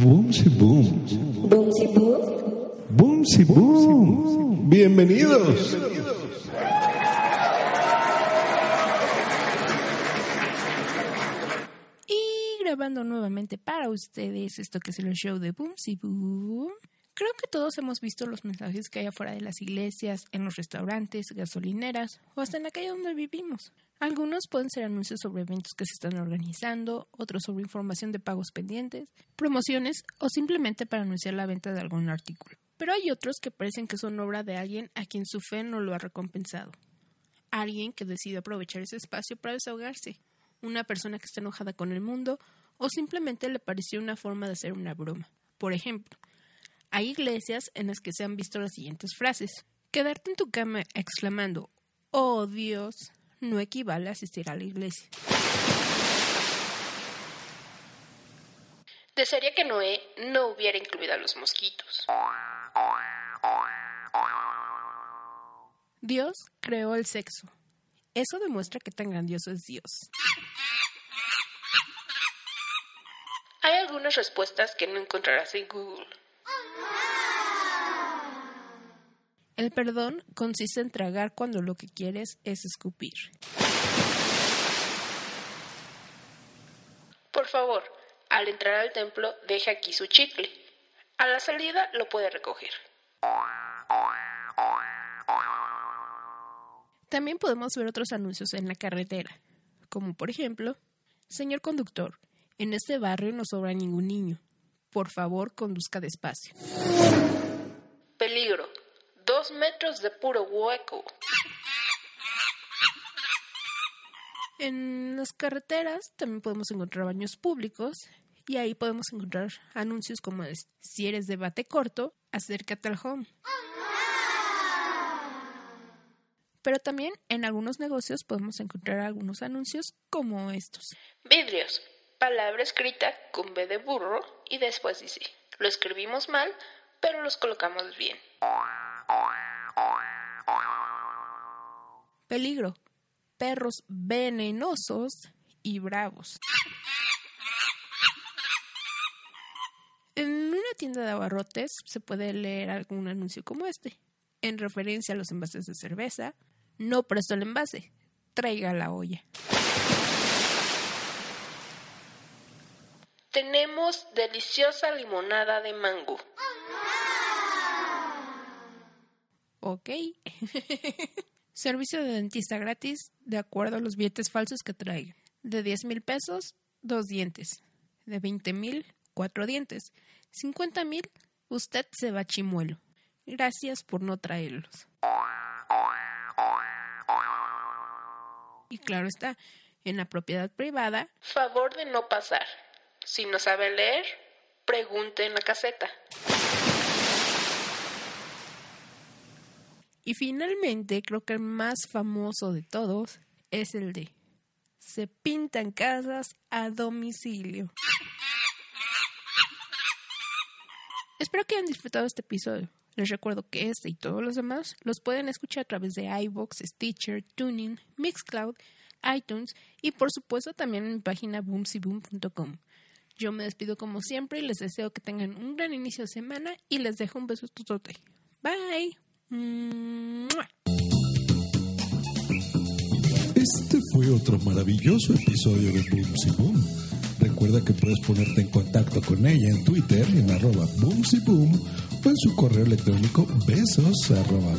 Boom, si boom. Boom, si boom. Boom, si boom. Bienvenidos. Y grabando nuevamente para ustedes esto que es el show de Boom Si Boom. Creo que todos hemos visto los mensajes que hay afuera de las iglesias, en los restaurantes, gasolineras o hasta en la calle donde vivimos. Algunos pueden ser anuncios sobre eventos que se están organizando, otros sobre información de pagos pendientes, promociones o simplemente para anunciar la venta de algún artículo. Pero hay otros que parecen que son obra de alguien a quien su fe no lo ha recompensado. Alguien que decide aprovechar ese espacio para desahogarse. Una persona que está enojada con el mundo o simplemente le pareció una forma de hacer una broma. Por ejemplo, hay iglesias en las que se han visto las siguientes frases. Quedarte en tu cama exclamando, oh Dios, no equivale a asistir a la iglesia. Desearía que Noé no hubiera incluido a los mosquitos. Dios creó el sexo. Eso demuestra que tan grandioso es Dios. Hay algunas respuestas que no encontrarás en Google. El perdón consiste en tragar cuando lo que quieres es escupir. Por favor, al entrar al templo, deje aquí su chicle. A la salida lo puede recoger. También podemos ver otros anuncios en la carretera, como por ejemplo, Señor conductor, en este barrio no sobra ningún niño. Por favor, conduzca despacio. Peligro. Dos metros de puro hueco. En las carreteras también podemos encontrar baños públicos y ahí podemos encontrar anuncios como es, si eres de bate corto, acércate al home. Pero también en algunos negocios podemos encontrar algunos anuncios como estos. Vidrios. Palabra escrita con B de burro y después dice, lo escribimos mal, pero los colocamos bien. Peligro. Perros venenosos y bravos. En una tienda de abarrotes se puede leer algún anuncio como este, en referencia a los envases de cerveza. No presto el envase, traiga la olla. Tenemos deliciosa limonada de mango. Ok. Servicio de dentista gratis de acuerdo a los billetes falsos que traiga. De 10 mil pesos, dos dientes. De 20 mil, cuatro dientes. 50 mil, usted se va chimuelo. Gracias por no traerlos. Y claro está, en la propiedad privada, Favor de no pasar. Si no saben leer, pregunte en la caseta. Y finalmente, creo que el más famoso de todos es el de se pintan casas a domicilio. Espero que hayan disfrutado este episodio. Les recuerdo que este y todos los demás los pueden escuchar a través de iBox, Stitcher, Tuning, Mixcloud, iTunes y por supuesto también en mi página boomsyboom.com. Yo me despido como siempre y les deseo que tengan un gran inicio de semana y les dejo un beso totote. Bye. ¡Mua! Este fue otro maravilloso episodio de Boom Si Boom. Recuerda que puedes ponerte en contacto con ella en Twitter en arroba boomsyboom o en su correo electrónico besos arroba.